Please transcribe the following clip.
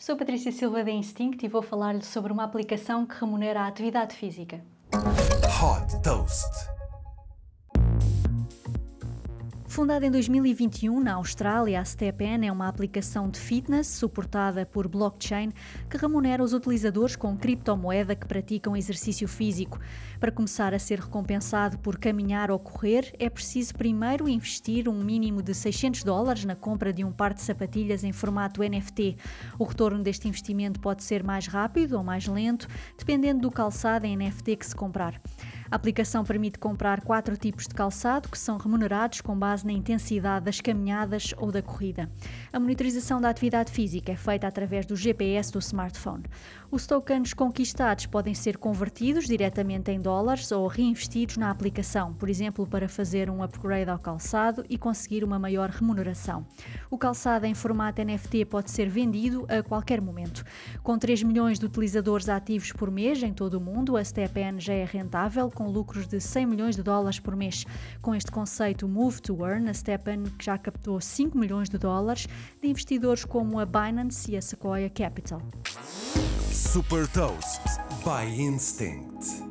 Sou Patrícia Silva da Instinct e vou falar-lhe sobre uma aplicação que remunera a atividade física. Hot Toast. Fundada em 2021 na Austrália, a StepN é uma aplicação de fitness suportada por blockchain que remunera os utilizadores com criptomoeda que praticam exercício físico. Para começar a ser recompensado por caminhar ou correr, é preciso primeiro investir um mínimo de 600 dólares na compra de um par de sapatilhas em formato NFT. O retorno deste investimento pode ser mais rápido ou mais lento, dependendo do calçado em NFT que se comprar. A aplicação permite comprar quatro tipos de calçado que são remunerados com base na intensidade das caminhadas ou da corrida. A monitorização da atividade física é feita através do GPS do smartphone. Os tokens conquistados podem ser convertidos diretamente em dólares ou reinvestidos na aplicação, por exemplo, para fazer um upgrade ao calçado e conseguir uma maior remuneração. O calçado em formato NFT pode ser vendido a qualquer momento. Com 3 milhões de utilizadores ativos por mês em todo o mundo, a StepN já é rentável com lucros de 100 milhões de dólares por mês. Com este conceito Move to Earn, a Stepan já captou 5 milhões de dólares de investidores como a Binance e a Sequoia Capital. Super Toast by Instinct.